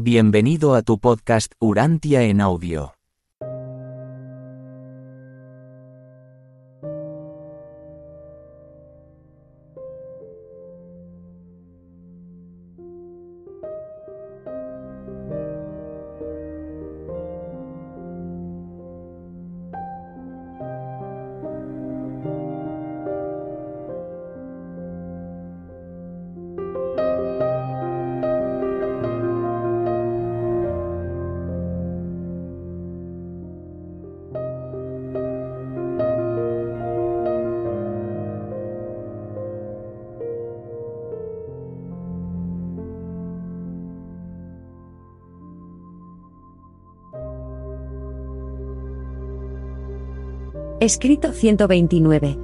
Bienvenido a tu podcast Urantia en audio. Escrito 129.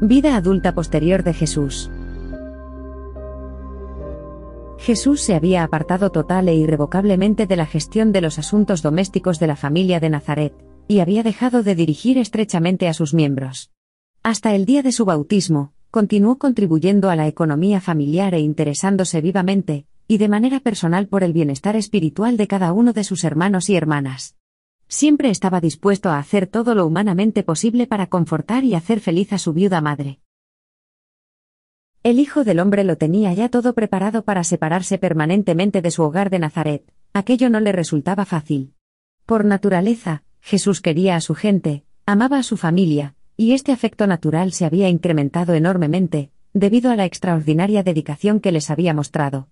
Vida adulta posterior de Jesús. Jesús se había apartado total e irrevocablemente de la gestión de los asuntos domésticos de la familia de Nazaret, y había dejado de dirigir estrechamente a sus miembros. Hasta el día de su bautismo, continuó contribuyendo a la economía familiar e interesándose vivamente, y de manera personal por el bienestar espiritual de cada uno de sus hermanos y hermanas. Siempre estaba dispuesto a hacer todo lo humanamente posible para confortar y hacer feliz a su viuda madre. El Hijo del Hombre lo tenía ya todo preparado para separarse permanentemente de su hogar de Nazaret, aquello no le resultaba fácil. Por naturaleza, Jesús quería a su gente, amaba a su familia, y este afecto natural se había incrementado enormemente, debido a la extraordinaria dedicación que les había mostrado.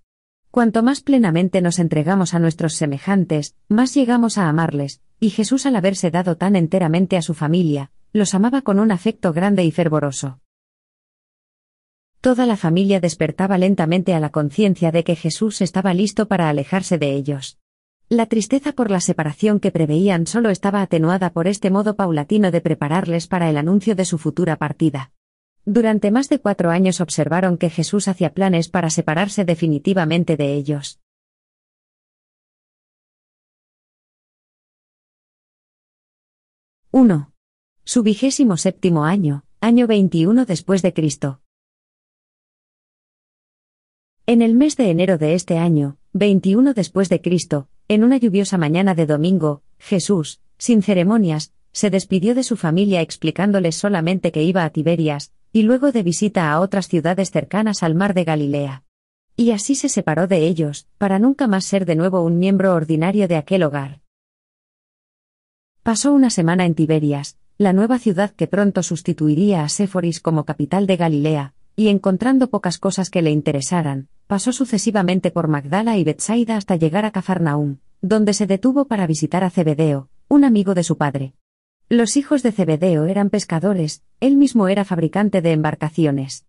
Cuanto más plenamente nos entregamos a nuestros semejantes, más llegamos a amarles, y Jesús al haberse dado tan enteramente a su familia, los amaba con un afecto grande y fervoroso. Toda la familia despertaba lentamente a la conciencia de que Jesús estaba listo para alejarse de ellos. La tristeza por la separación que preveían solo estaba atenuada por este modo paulatino de prepararles para el anuncio de su futura partida. Durante más de cuatro años observaron que Jesús hacía planes para separarse definitivamente de ellos. 1. Su vigésimo séptimo año, año 21 después de Cristo. En el mes de enero de este año, 21 después de Cristo, en una lluviosa mañana de domingo, Jesús, sin ceremonias, se despidió de su familia explicándoles solamente que iba a Tiberias, y luego de visita a otras ciudades cercanas al mar de Galilea. Y así se separó de ellos, para nunca más ser de nuevo un miembro ordinario de aquel hogar. Pasó una semana en Tiberias, la nueva ciudad que pronto sustituiría a Séforis como capital de Galilea, y encontrando pocas cosas que le interesaran, pasó sucesivamente por Magdala y Betsaida hasta llegar a Cafarnaúm, donde se detuvo para visitar a Zebedeo, un amigo de su padre. Los hijos de Zebedeo eran pescadores, él mismo era fabricante de embarcaciones.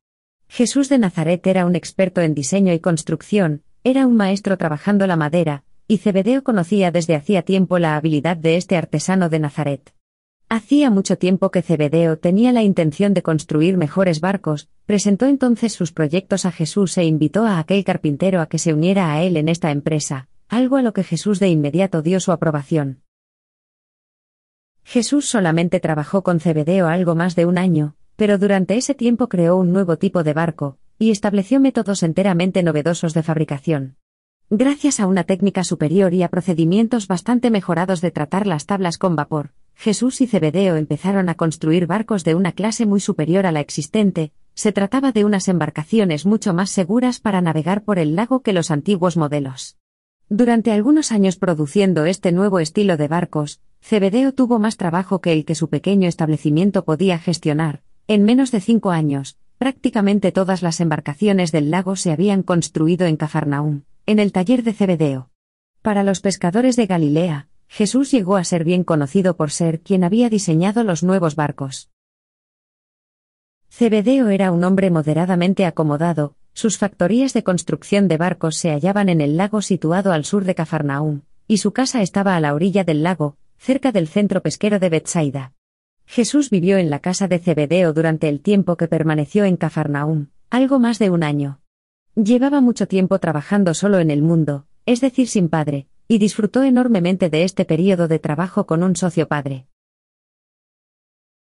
Jesús de Nazaret era un experto en diseño y construcción, era un maestro trabajando la madera, y Zebedeo conocía desde hacía tiempo la habilidad de este artesano de Nazaret. Hacía mucho tiempo que Zebedeo tenía la intención de construir mejores barcos, presentó entonces sus proyectos a Jesús e invitó a aquel carpintero a que se uniera a él en esta empresa, algo a lo que Jesús de inmediato dio su aprobación. Jesús solamente trabajó con Zebedeo algo más de un año, pero durante ese tiempo creó un nuevo tipo de barco, y estableció métodos enteramente novedosos de fabricación. Gracias a una técnica superior y a procedimientos bastante mejorados de tratar las tablas con vapor, Jesús y Zebedeo empezaron a construir barcos de una clase muy superior a la existente, se trataba de unas embarcaciones mucho más seguras para navegar por el lago que los antiguos modelos. Durante algunos años produciendo este nuevo estilo de barcos, Zebedeo tuvo más trabajo que el que su pequeño establecimiento podía gestionar. En menos de cinco años, prácticamente todas las embarcaciones del lago se habían construido en Cafarnaúm en el taller de Cebedeo. Para los pescadores de Galilea, Jesús llegó a ser bien conocido por ser quien había diseñado los nuevos barcos. Cebedeo era un hombre moderadamente acomodado, sus factorías de construcción de barcos se hallaban en el lago situado al sur de Cafarnaúm, y su casa estaba a la orilla del lago, cerca del centro pesquero de Bethsaida. Jesús vivió en la casa de Cebedeo durante el tiempo que permaneció en Cafarnaúm, algo más de un año. Llevaba mucho tiempo trabajando solo en el mundo, es decir, sin padre, y disfrutó enormemente de este período de trabajo con un socio padre.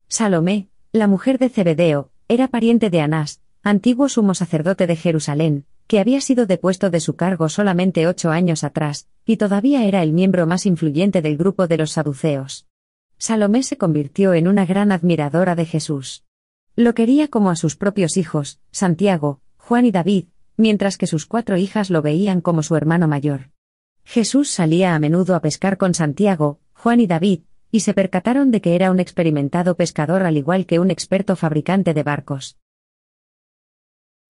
Salomé, la mujer de Zebedeo, era pariente de Anás, antiguo sumo sacerdote de Jerusalén, que había sido depuesto de su cargo solamente ocho años atrás, y todavía era el miembro más influyente del grupo de los saduceos. Salomé se convirtió en una gran admiradora de Jesús. Lo quería como a sus propios hijos, Santiago, Juan y David, mientras que sus cuatro hijas lo veían como su hermano mayor. Jesús salía a menudo a pescar con Santiago, Juan y David, y se percataron de que era un experimentado pescador al igual que un experto fabricante de barcos.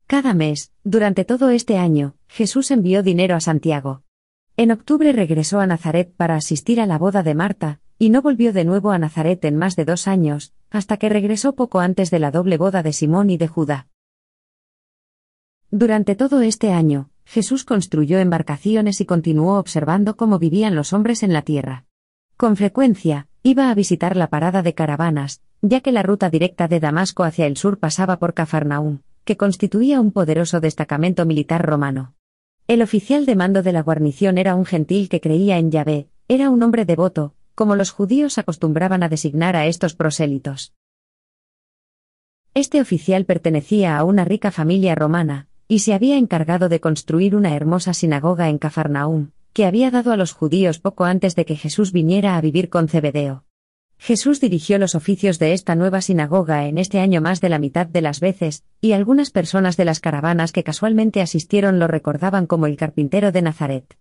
Cada mes, durante todo este año, Jesús envió dinero a Santiago. En octubre regresó a Nazaret para asistir a la boda de Marta, y no volvió de nuevo a Nazaret en más de dos años, hasta que regresó poco antes de la doble boda de Simón y de Judá. Durante todo este año, Jesús construyó embarcaciones y continuó observando cómo vivían los hombres en la tierra. Con frecuencia, iba a visitar la parada de caravanas, ya que la ruta directa de Damasco hacia el sur pasaba por Cafarnaúm, que constituía un poderoso destacamento militar romano. El oficial de mando de la guarnición era un gentil que creía en Yahvé, era un hombre devoto, como los judíos acostumbraban a designar a estos prosélitos. Este oficial pertenecía a una rica familia romana, y se había encargado de construir una hermosa sinagoga en Cafarnaúm, que había dado a los judíos poco antes de que Jesús viniera a vivir con Zebedeo. Jesús dirigió los oficios de esta nueva sinagoga en este año más de la mitad de las veces, y algunas personas de las caravanas que casualmente asistieron lo recordaban como el carpintero de Nazaret.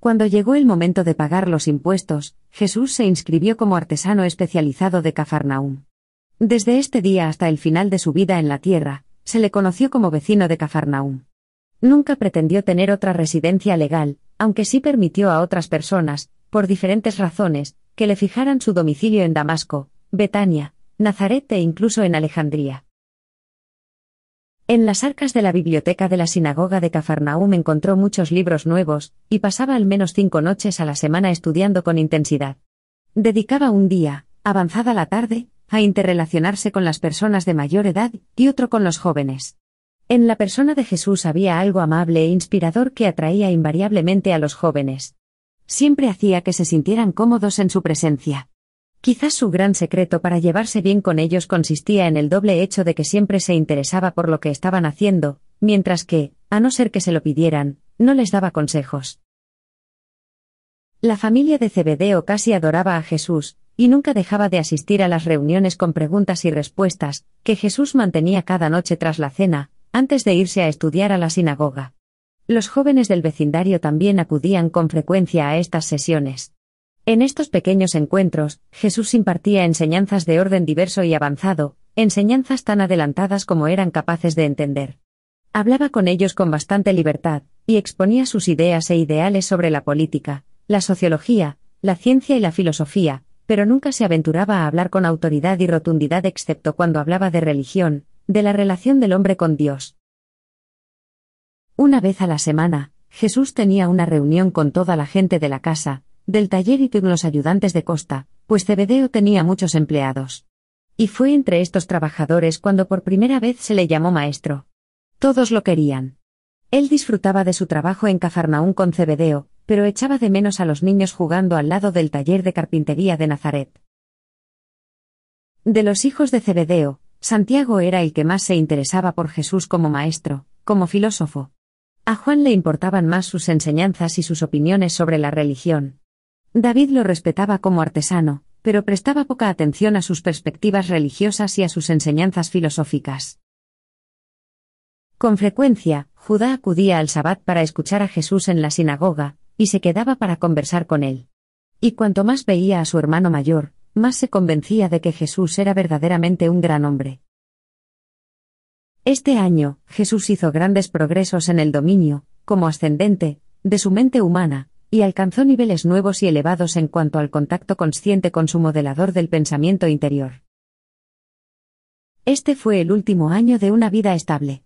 Cuando llegó el momento de pagar los impuestos, Jesús se inscribió como artesano especializado de Cafarnaúm. Desde este día hasta el final de su vida en la tierra, se le conoció como vecino de Cafarnaúm. Nunca pretendió tener otra residencia legal, aunque sí permitió a otras personas, por diferentes razones, que le fijaran su domicilio en Damasco, Betania, Nazaret e incluso en Alejandría. En las arcas de la biblioteca de la sinagoga de Cafarnaúm encontró muchos libros nuevos, y pasaba al menos cinco noches a la semana estudiando con intensidad. Dedicaba un día, avanzada la tarde, a interrelacionarse con las personas de mayor edad y otro con los jóvenes. En la persona de Jesús había algo amable e inspirador que atraía invariablemente a los jóvenes. Siempre hacía que se sintieran cómodos en su presencia. Quizás su gran secreto para llevarse bien con ellos consistía en el doble hecho de que siempre se interesaba por lo que estaban haciendo, mientras que, a no ser que se lo pidieran, no les daba consejos. La familia de Cebedeo casi adoraba a Jesús, y nunca dejaba de asistir a las reuniones con preguntas y respuestas, que Jesús mantenía cada noche tras la cena, antes de irse a estudiar a la sinagoga. Los jóvenes del vecindario también acudían con frecuencia a estas sesiones. En estos pequeños encuentros, Jesús impartía enseñanzas de orden diverso y avanzado, enseñanzas tan adelantadas como eran capaces de entender. Hablaba con ellos con bastante libertad, y exponía sus ideas e ideales sobre la política, la sociología, la ciencia y la filosofía, pero nunca se aventuraba a hablar con autoridad y rotundidad excepto cuando hablaba de religión, de la relación del hombre con Dios. Una vez a la semana, Jesús tenía una reunión con toda la gente de la casa, del taller y con los ayudantes de costa, pues Cebedeo tenía muchos empleados. Y fue entre estos trabajadores cuando por primera vez se le llamó maestro. Todos lo querían. Él disfrutaba de su trabajo en Cafarnaún con Cebedeo, pero echaba de menos a los niños jugando al lado del taller de carpintería de Nazaret. De los hijos de Cebedeo, Santiago era el que más se interesaba por Jesús como maestro, como filósofo. A Juan le importaban más sus enseñanzas y sus opiniones sobre la religión. David lo respetaba como artesano, pero prestaba poca atención a sus perspectivas religiosas y a sus enseñanzas filosóficas. Con frecuencia, Judá acudía al Sabbat para escuchar a Jesús en la sinagoga, y se quedaba para conversar con él. Y cuanto más veía a su hermano mayor, más se convencía de que Jesús era verdaderamente un gran hombre. Este año, Jesús hizo grandes progresos en el dominio, como ascendente, de su mente humana, y alcanzó niveles nuevos y elevados en cuanto al contacto consciente con su modelador del pensamiento interior. Este fue el último año de una vida estable.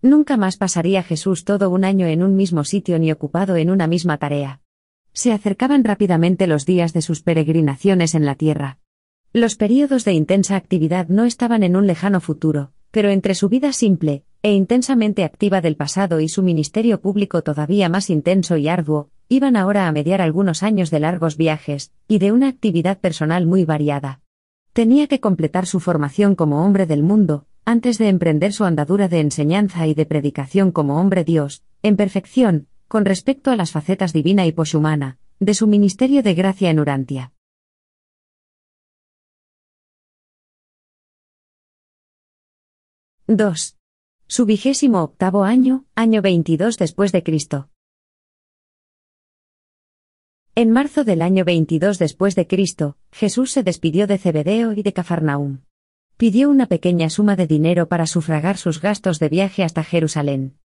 Nunca más pasaría Jesús todo un año en un mismo sitio ni ocupado en una misma tarea. Se acercaban rápidamente los días de sus peregrinaciones en la tierra. Los períodos de intensa actividad no estaban en un lejano futuro, pero entre su vida simple e intensamente activa del pasado y su ministerio público todavía más intenso y arduo, iban ahora a mediar algunos años de largos viajes, y de una actividad personal muy variada. Tenía que completar su formación como hombre del mundo, antes de emprender su andadura de enseñanza y de predicación como hombre Dios, en perfección, con respecto a las facetas divina y poshumana, de su ministerio de gracia en Urantia. —2. Su vigésimo octavo año, año 22 después de Cristo. En marzo del año 22 después de Cristo, Jesús se despidió de Zebedeo y de Cafarnaúm. Pidió una pequeña suma de dinero para sufragar sus gastos de viaje hasta Jerusalén.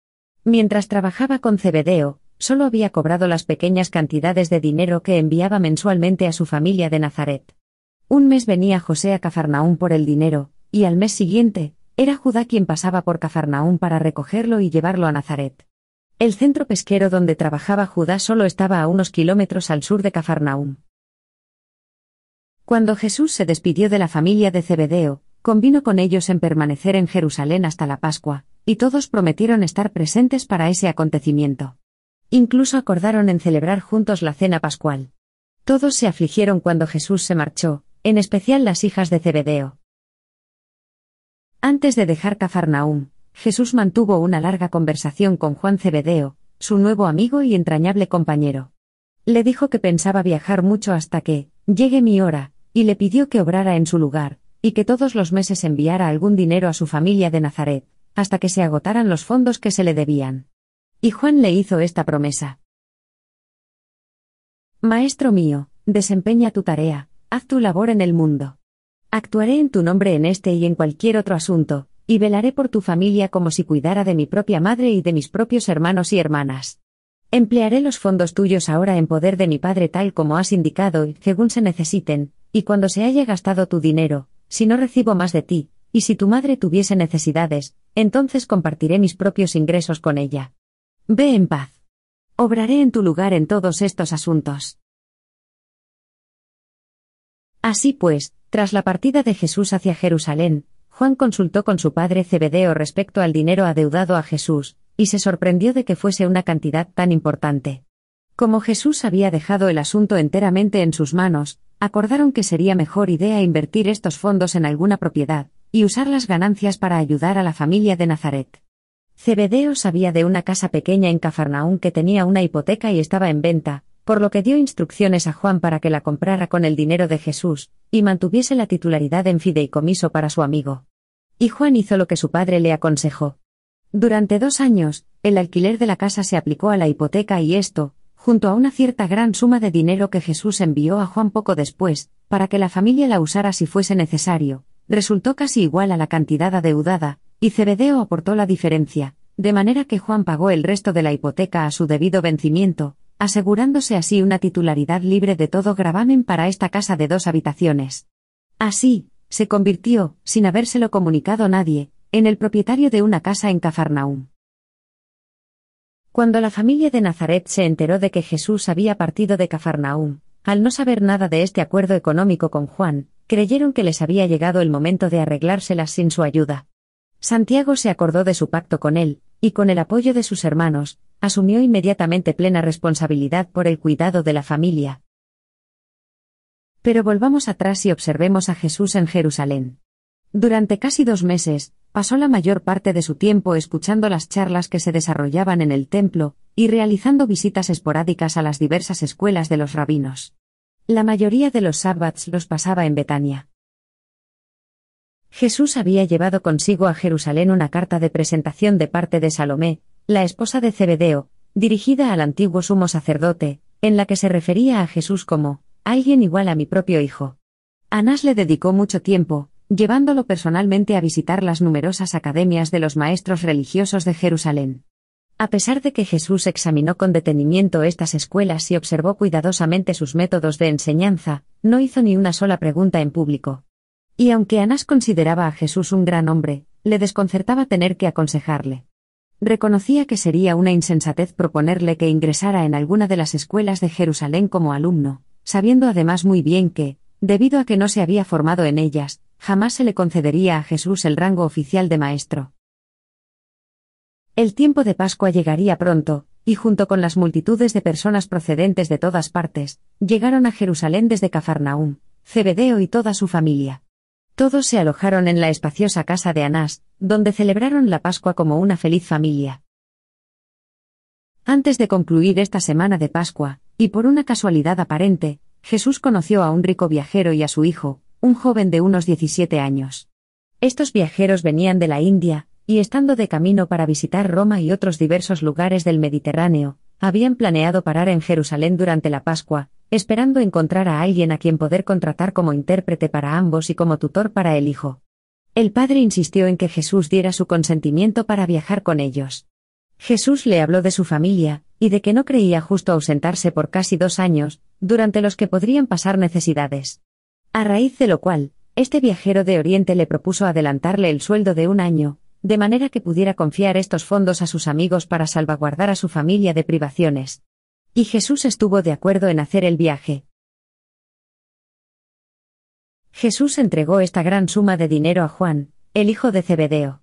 Mientras trabajaba con Zebedeo, solo había cobrado las pequeñas cantidades de dinero que enviaba mensualmente a su familia de Nazaret. Un mes venía José a Cafarnaúm por el dinero, y al mes siguiente, era Judá quien pasaba por Cafarnaúm para recogerlo y llevarlo a Nazaret. El centro pesquero donde trabajaba Judá solo estaba a unos kilómetros al sur de Cafarnaúm. Cuando Jesús se despidió de la familia de Zebedeo, convino con ellos en permanecer en Jerusalén hasta la Pascua, y todos prometieron estar presentes para ese acontecimiento. Incluso acordaron en celebrar juntos la cena pascual. Todos se afligieron cuando Jesús se marchó, en especial las hijas de Zebedeo. Antes de dejar Cafarnaúm, Jesús mantuvo una larga conversación con Juan Zebedeo, su nuevo amigo y entrañable compañero. Le dijo que pensaba viajar mucho hasta que, llegue mi hora, y le pidió que obrara en su lugar, y que todos los meses enviara algún dinero a su familia de Nazaret, hasta que se agotaran los fondos que se le debían. Y Juan le hizo esta promesa. Maestro mío, desempeña tu tarea, haz tu labor en el mundo. Actuaré en tu nombre en este y en cualquier otro asunto, y velaré por tu familia como si cuidara de mi propia madre y de mis propios hermanos y hermanas. Emplearé los fondos tuyos ahora en poder de mi padre tal como has indicado y según se necesiten, y cuando se haya gastado tu dinero, si no recibo más de ti, y si tu madre tuviese necesidades, entonces compartiré mis propios ingresos con ella. Ve en paz. Obraré en tu lugar en todos estos asuntos. Así pues, tras la partida de Jesús hacia Jerusalén, Juan consultó con su padre Zebedeo respecto al dinero adeudado a Jesús, y se sorprendió de que fuese una cantidad tan importante. Como Jesús había dejado el asunto enteramente en sus manos, acordaron que sería mejor idea invertir estos fondos en alguna propiedad, y usar las ganancias para ayudar a la familia de Nazaret. Zebedeo sabía de una casa pequeña en Cafarnaún que tenía una hipoteca y estaba en venta, por lo que dio instrucciones a Juan para que la comprara con el dinero de Jesús, y mantuviese la titularidad en fideicomiso para su amigo. Y Juan hizo lo que su padre le aconsejó. Durante dos años, el alquiler de la casa se aplicó a la hipoteca y esto, junto a una cierta gran suma de dinero que Jesús envió a Juan poco después, para que la familia la usara si fuese necesario, resultó casi igual a la cantidad adeudada, y Cebedeo aportó la diferencia, de manera que Juan pagó el resto de la hipoteca a su debido vencimiento, asegurándose así una titularidad libre de todo gravamen para esta casa de dos habitaciones. Así, se convirtió, sin habérselo comunicado nadie, en el propietario de una casa en Cafarnaúm. Cuando la familia de Nazaret se enteró de que Jesús había partido de Cafarnaúm, al no saber nada de este acuerdo económico con Juan, creyeron que les había llegado el momento de arreglárselas sin su ayuda. Santiago se acordó de su pacto con él, y con el apoyo de sus hermanos, asumió inmediatamente plena responsabilidad por el cuidado de la familia. Pero volvamos atrás y observemos a Jesús en Jerusalén. Durante casi dos meses, pasó la mayor parte de su tiempo escuchando las charlas que se desarrollaban en el templo, y realizando visitas esporádicas a las diversas escuelas de los rabinos. La mayoría de los sábados los pasaba en Betania. Jesús había llevado consigo a Jerusalén una carta de presentación de parte de Salomé, la esposa de Zebedeo, dirigida al antiguo sumo sacerdote, en la que se refería a Jesús como, alguien igual a mi propio hijo. Anás le dedicó mucho tiempo, llevándolo personalmente a visitar las numerosas academias de los maestros religiosos de Jerusalén. A pesar de que Jesús examinó con detenimiento estas escuelas y observó cuidadosamente sus métodos de enseñanza, no hizo ni una sola pregunta en público. Y aunque Anás consideraba a Jesús un gran hombre, le desconcertaba tener que aconsejarle. Reconocía que sería una insensatez proponerle que ingresara en alguna de las escuelas de Jerusalén como alumno, sabiendo además muy bien que, debido a que no se había formado en ellas, jamás se le concedería a Jesús el rango oficial de maestro. El tiempo de Pascua llegaría pronto, y junto con las multitudes de personas procedentes de todas partes, llegaron a Jerusalén desde Cafarnaúm, Zebedeo y toda su familia. Todos se alojaron en la espaciosa casa de Anás, donde celebraron la Pascua como una feliz familia. Antes de concluir esta semana de Pascua, y por una casualidad aparente, Jesús conoció a un rico viajero y a su hijo, un joven de unos 17 años. Estos viajeros venían de la India, y estando de camino para visitar Roma y otros diversos lugares del Mediterráneo, habían planeado parar en Jerusalén durante la Pascua, esperando encontrar a alguien a quien poder contratar como intérprete para ambos y como tutor para el hijo. El padre insistió en que Jesús diera su consentimiento para viajar con ellos. Jesús le habló de su familia, y de que no creía justo ausentarse por casi dos años, durante los que podrían pasar necesidades. A raíz de lo cual, este viajero de Oriente le propuso adelantarle el sueldo de un año, de manera que pudiera confiar estos fondos a sus amigos para salvaguardar a su familia de privaciones. Y Jesús estuvo de acuerdo en hacer el viaje. Jesús entregó esta gran suma de dinero a Juan, el hijo de Zebedeo.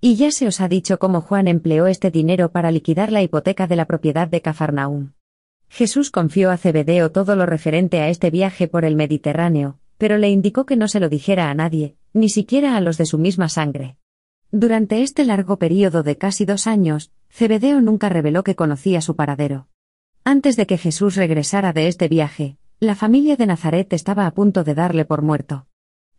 Y ya se os ha dicho cómo Juan empleó este dinero para liquidar la hipoteca de la propiedad de Cafarnaúm. Jesús confió a Zebedeo todo lo referente a este viaje por el Mediterráneo, pero le indicó que no se lo dijera a nadie, ni siquiera a los de su misma sangre. Durante este largo período de casi dos años, Zebedeo nunca reveló que conocía su paradero. Antes de que Jesús regresara de este viaje, la familia de Nazaret estaba a punto de darle por muerto.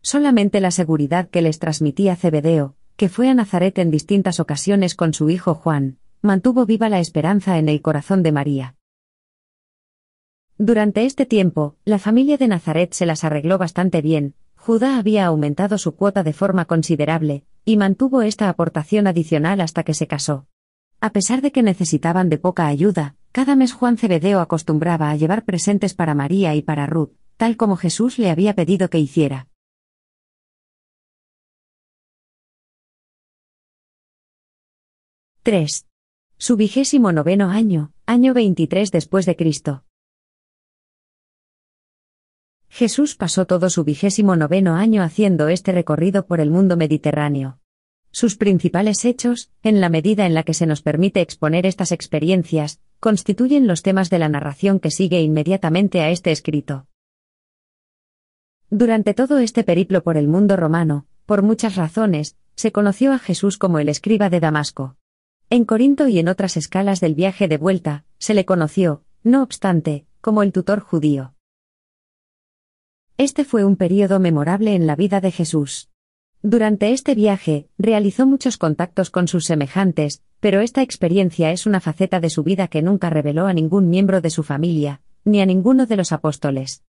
Solamente la seguridad que les transmitía Zebedeo, que fue a Nazaret en distintas ocasiones con su hijo Juan, mantuvo viva la esperanza en el corazón de María. Durante este tiempo, la familia de Nazaret se las arregló bastante bien, Judá había aumentado su cuota de forma considerable, y mantuvo esta aportación adicional hasta que se casó. A pesar de que necesitaban de poca ayuda, cada mes Juan Cebedeo acostumbraba a llevar presentes para María y para Ruth, tal como Jesús le había pedido que hiciera. —3. Su vigésimo noveno año, año 23 después de Cristo. Jesús pasó todo su vigésimo noveno año haciendo este recorrido por el mundo mediterráneo. Sus principales hechos, en la medida en la que se nos permite exponer estas experiencias, constituyen los temas de la narración que sigue inmediatamente a este escrito. Durante todo este periplo por el mundo romano, por muchas razones, se conoció a Jesús como el escriba de Damasco. En Corinto y en otras escalas del viaje de vuelta, se le conoció, no obstante, como el tutor judío. Este fue un período memorable en la vida de Jesús. Durante este viaje, realizó muchos contactos con sus semejantes, pero esta experiencia es una faceta de su vida que nunca reveló a ningún miembro de su familia, ni a ninguno de los apóstoles.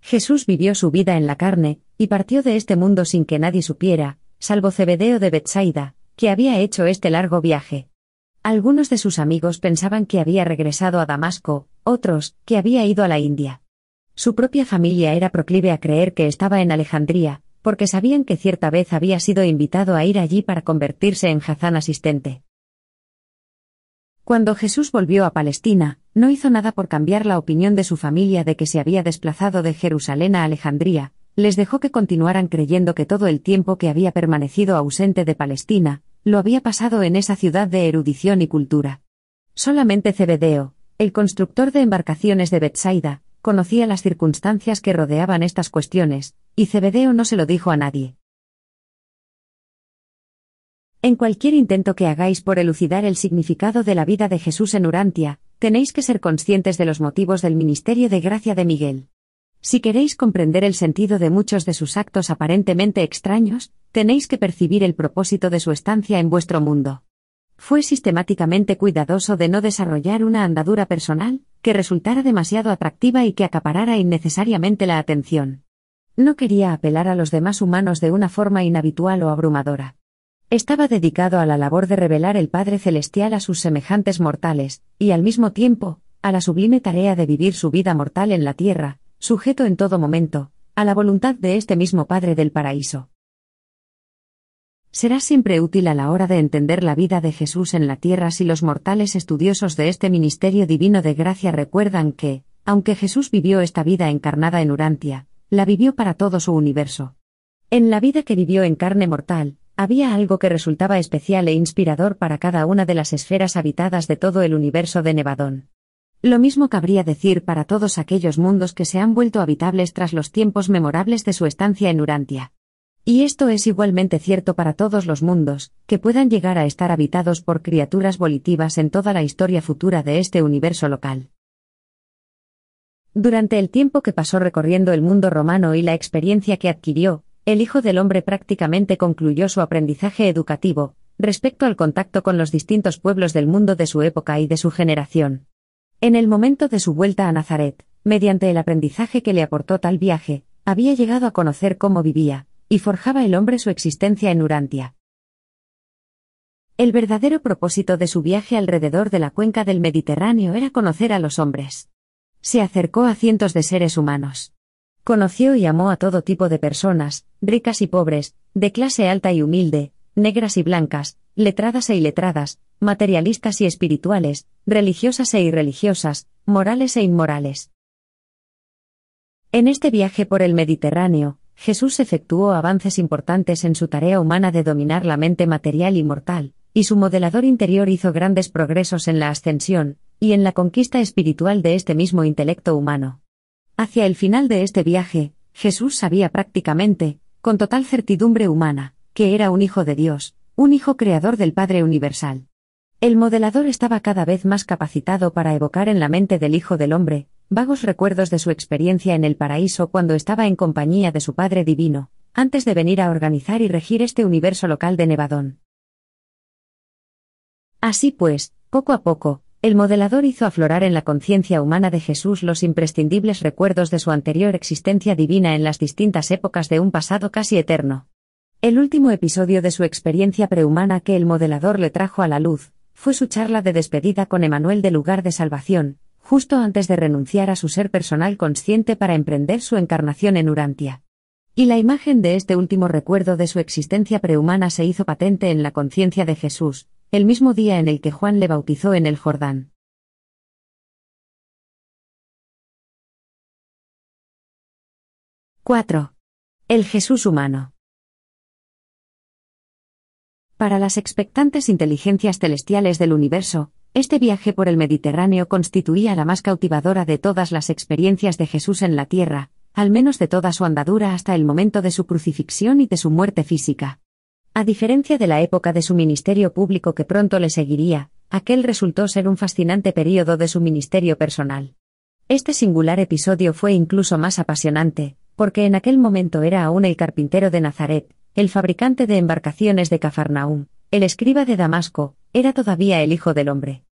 Jesús vivió su vida en la carne, y partió de este mundo sin que nadie supiera, salvo Cebedeo de Bethsaida, que había hecho este largo viaje. Algunos de sus amigos pensaban que había regresado a Damasco, otros, que había ido a la India. Su propia familia era proclive a creer que estaba en Alejandría, porque sabían que cierta vez había sido invitado a ir allí para convertirse en Hazán asistente. Cuando Jesús volvió a Palestina, no hizo nada por cambiar la opinión de su familia de que se había desplazado de Jerusalén a Alejandría, les dejó que continuaran creyendo que todo el tiempo que había permanecido ausente de Palestina, lo había pasado en esa ciudad de erudición y cultura. Solamente Cebedeo, el constructor de embarcaciones de Bethsaida, conocía las circunstancias que rodeaban estas cuestiones, y Cebedeo no se lo dijo a nadie. En cualquier intento que hagáis por elucidar el significado de la vida de Jesús en Urantia, tenéis que ser conscientes de los motivos del ministerio de gracia de Miguel. Si queréis comprender el sentido de muchos de sus actos aparentemente extraños, tenéis que percibir el propósito de su estancia en vuestro mundo. Fue sistemáticamente cuidadoso de no desarrollar una andadura personal, que resultara demasiado atractiva y que acaparara innecesariamente la atención. No quería apelar a los demás humanos de una forma inhabitual o abrumadora. Estaba dedicado a la labor de revelar el Padre Celestial a sus semejantes mortales, y al mismo tiempo, a la sublime tarea de vivir su vida mortal en la tierra, sujeto en todo momento, a la voluntad de este mismo Padre del paraíso será siempre útil a la hora de entender la vida de Jesús en la tierra si los mortales estudiosos de este ministerio divino de gracia recuerdan que, aunque Jesús vivió esta vida encarnada en Urantia, la vivió para todo su universo. En la vida que vivió en carne mortal, había algo que resultaba especial e inspirador para cada una de las esferas habitadas de todo el universo de Nevadón. Lo mismo cabría decir para todos aquellos mundos que se han vuelto habitables tras los tiempos memorables de su estancia en Urantia. Y esto es igualmente cierto para todos los mundos, que puedan llegar a estar habitados por criaturas volitivas en toda la historia futura de este universo local. Durante el tiempo que pasó recorriendo el mundo romano y la experiencia que adquirió, el Hijo del Hombre prácticamente concluyó su aprendizaje educativo, respecto al contacto con los distintos pueblos del mundo de su época y de su generación. En el momento de su vuelta a Nazaret, mediante el aprendizaje que le aportó tal viaje, había llegado a conocer cómo vivía, y forjaba el hombre su existencia en Urantia. El verdadero propósito de su viaje alrededor de la cuenca del Mediterráneo era conocer a los hombres. Se acercó a cientos de seres humanos. Conoció y amó a todo tipo de personas, ricas y pobres, de clase alta y humilde, negras y blancas, letradas e iletradas, materialistas y espirituales, religiosas e irreligiosas, morales e inmorales. En este viaje por el Mediterráneo, Jesús efectuó avances importantes en su tarea humana de dominar la mente material y mortal, y su modelador interior hizo grandes progresos en la ascensión, y en la conquista espiritual de este mismo intelecto humano. Hacia el final de este viaje, Jesús sabía prácticamente, con total certidumbre humana, que era un hijo de Dios, un hijo creador del Padre Universal. El modelador estaba cada vez más capacitado para evocar en la mente del Hijo del Hombre, vagos recuerdos de su experiencia en el paraíso cuando estaba en compañía de su Padre Divino, antes de venir a organizar y regir este universo local de Nevadón. Así pues, poco a poco, el modelador hizo aflorar en la conciencia humana de Jesús los imprescindibles recuerdos de su anterior existencia divina en las distintas épocas de un pasado casi eterno. El último episodio de su experiencia prehumana que el modelador le trajo a la luz, fue su charla de despedida con Emanuel de lugar de salvación, justo antes de renunciar a su ser personal consciente para emprender su encarnación en Urantia. Y la imagen de este último recuerdo de su existencia prehumana se hizo patente en la conciencia de Jesús, el mismo día en el que Juan le bautizó en el Jordán. ¡4! El Jesús humano. Para las expectantes inteligencias celestiales del universo, este viaje por el Mediterráneo constituía la más cautivadora de todas las experiencias de Jesús en la tierra, al menos de toda su andadura hasta el momento de su crucifixión y de su muerte física. A diferencia de la época de su ministerio público que pronto le seguiría, aquel resultó ser un fascinante período de su ministerio personal. Este singular episodio fue incluso más apasionante, porque en aquel momento era aún el carpintero de Nazaret, el fabricante de embarcaciones de Cafarnaúm, el escriba de Damasco, era todavía el Hijo del Hombre.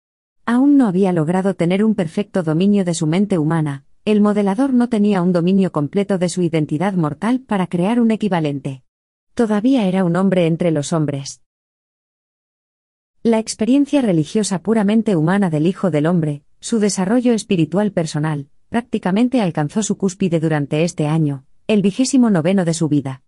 Aún no había logrado tener un perfecto dominio de su mente humana, el modelador no tenía un dominio completo de su identidad mortal para crear un equivalente. Todavía era un hombre entre los hombres. La experiencia religiosa puramente humana del Hijo del Hombre, su desarrollo espiritual personal, prácticamente alcanzó su cúspide durante este año, el vigésimo noveno de su vida.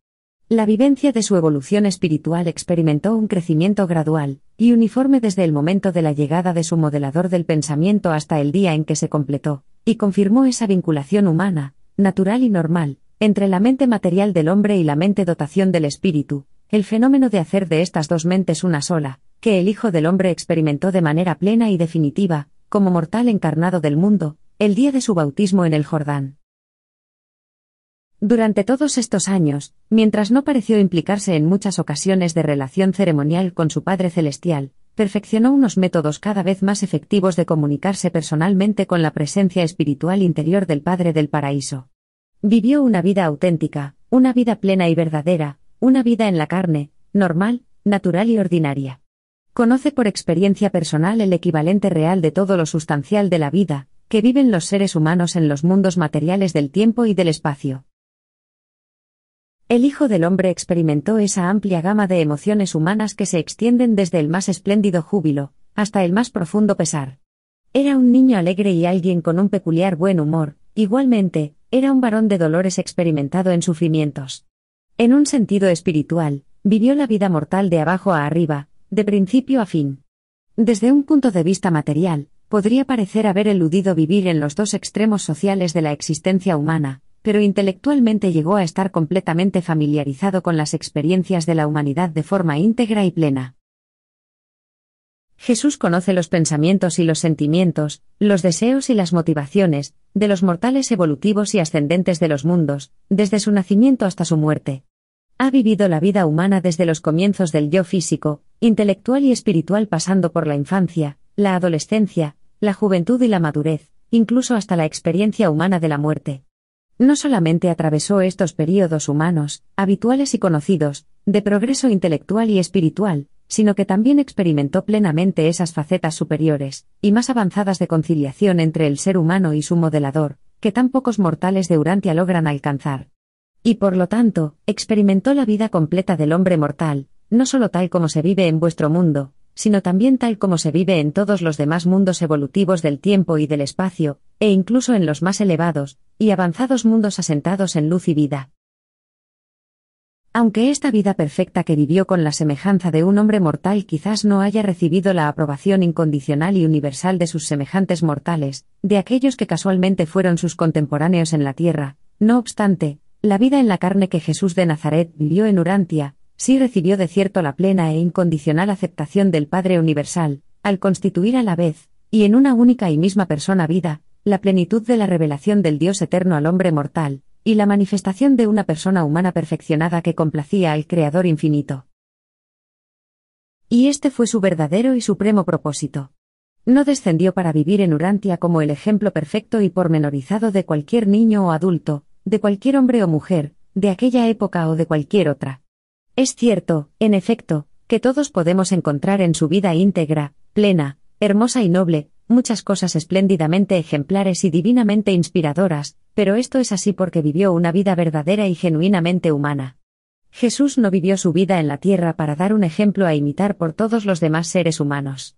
La vivencia de su evolución espiritual experimentó un crecimiento gradual y uniforme desde el momento de la llegada de su modelador del pensamiento hasta el día en que se completó, y confirmó esa vinculación humana, natural y normal, entre la mente material del hombre y la mente dotación del espíritu, el fenómeno de hacer de estas dos mentes una sola, que el Hijo del Hombre experimentó de manera plena y definitiva, como mortal encarnado del mundo, el día de su bautismo en el Jordán. Durante todos estos años, mientras no pareció implicarse en muchas ocasiones de relación ceremonial con su Padre Celestial, perfeccionó unos métodos cada vez más efectivos de comunicarse personalmente con la presencia espiritual interior del Padre del Paraíso. Vivió una vida auténtica, una vida plena y verdadera, una vida en la carne, normal, natural y ordinaria. Conoce por experiencia personal el equivalente real de todo lo sustancial de la vida, que viven los seres humanos en los mundos materiales del tiempo y del espacio. El Hijo del Hombre experimentó esa amplia gama de emociones humanas que se extienden desde el más espléndido júbilo, hasta el más profundo pesar. Era un niño alegre y alguien con un peculiar buen humor, igualmente, era un varón de dolores experimentado en sufrimientos. En un sentido espiritual, vivió la vida mortal de abajo a arriba, de principio a fin. Desde un punto de vista material, podría parecer haber eludido vivir en los dos extremos sociales de la existencia humana, pero intelectualmente llegó a estar completamente familiarizado con las experiencias de la humanidad de forma íntegra y plena. Jesús conoce los pensamientos y los sentimientos, los deseos y las motivaciones, de los mortales evolutivos y ascendentes de los mundos, desde su nacimiento hasta su muerte. Ha vivido la vida humana desde los comienzos del yo físico, intelectual y espiritual pasando por la infancia, la adolescencia, la juventud y la madurez, incluso hasta la experiencia humana de la muerte. No solamente atravesó estos períodos humanos, habituales y conocidos, de progreso intelectual y espiritual, sino que también experimentó plenamente esas facetas superiores, y más avanzadas de conciliación entre el ser humano y su modelador, que tan pocos mortales de Urantia logran alcanzar. Y por lo tanto, experimentó la vida completa del hombre mortal, no solo tal como se vive en vuestro mundo, sino también tal como se vive en todos los demás mundos evolutivos del tiempo y del espacio, e incluso en los más elevados y avanzados mundos asentados en luz y vida. Aunque esta vida perfecta que vivió con la semejanza de un hombre mortal quizás no haya recibido la aprobación incondicional y universal de sus semejantes mortales, de aquellos que casualmente fueron sus contemporáneos en la tierra, no obstante, la vida en la carne que Jesús de Nazaret vivió en Urantia, sí recibió de cierto la plena e incondicional aceptación del Padre Universal, al constituir a la vez, y en una única y misma persona vida, la plenitud de la revelación del Dios eterno al hombre mortal, y la manifestación de una persona humana perfeccionada que complacía al Creador infinito. Y este fue su verdadero y supremo propósito. No descendió para vivir en Urantia como el ejemplo perfecto y pormenorizado de cualquier niño o adulto, de cualquier hombre o mujer, de aquella época o de cualquier otra. Es cierto, en efecto, que todos podemos encontrar en su vida íntegra, plena, hermosa y noble, muchas cosas espléndidamente ejemplares y divinamente inspiradoras, pero esto es así porque vivió una vida verdadera y genuinamente humana. Jesús no vivió su vida en la tierra para dar un ejemplo a imitar por todos los demás seres humanos.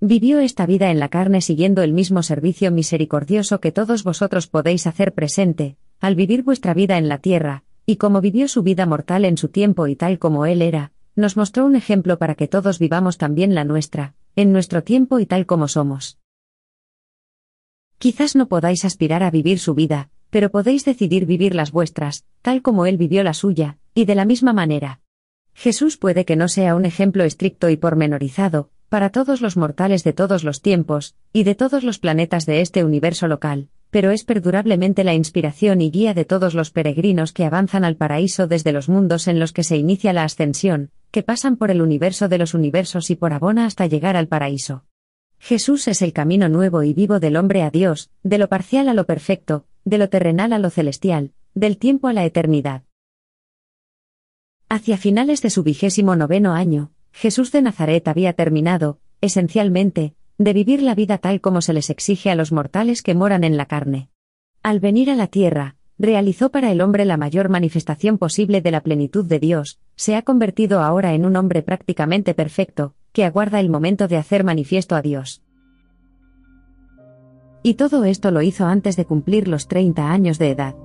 Vivió esta vida en la carne siguiendo el mismo servicio misericordioso que todos vosotros podéis hacer presente, al vivir vuestra vida en la tierra, y como vivió su vida mortal en su tiempo y tal como Él era, nos mostró un ejemplo para que todos vivamos también la nuestra, en nuestro tiempo y tal como somos. Quizás no podáis aspirar a vivir su vida, pero podéis decidir vivir las vuestras, tal como Él vivió la suya, y de la misma manera. Jesús puede que no sea un ejemplo estricto y pormenorizado, para todos los mortales de todos los tiempos, y de todos los planetas de este universo local, pero es perdurablemente la inspiración y guía de todos los peregrinos que avanzan al paraíso desde los mundos en los que se inicia la ascensión, que pasan por el universo de los universos y por Abona hasta llegar al paraíso. Jesús es el camino nuevo y vivo del hombre a Dios, de lo parcial a lo perfecto, de lo terrenal a lo celestial, del tiempo a la eternidad. Hacia finales de su vigésimo noveno año, Jesús de Nazaret había terminado, esencialmente, de vivir la vida tal como se les exige a los mortales que moran en la carne. Al venir a la tierra, realizó para el hombre la mayor manifestación posible de la plenitud de Dios, se ha convertido ahora en un hombre prácticamente perfecto, que aguarda el momento de hacer manifiesto a Dios. Y todo esto lo hizo antes de cumplir los 30 años de edad.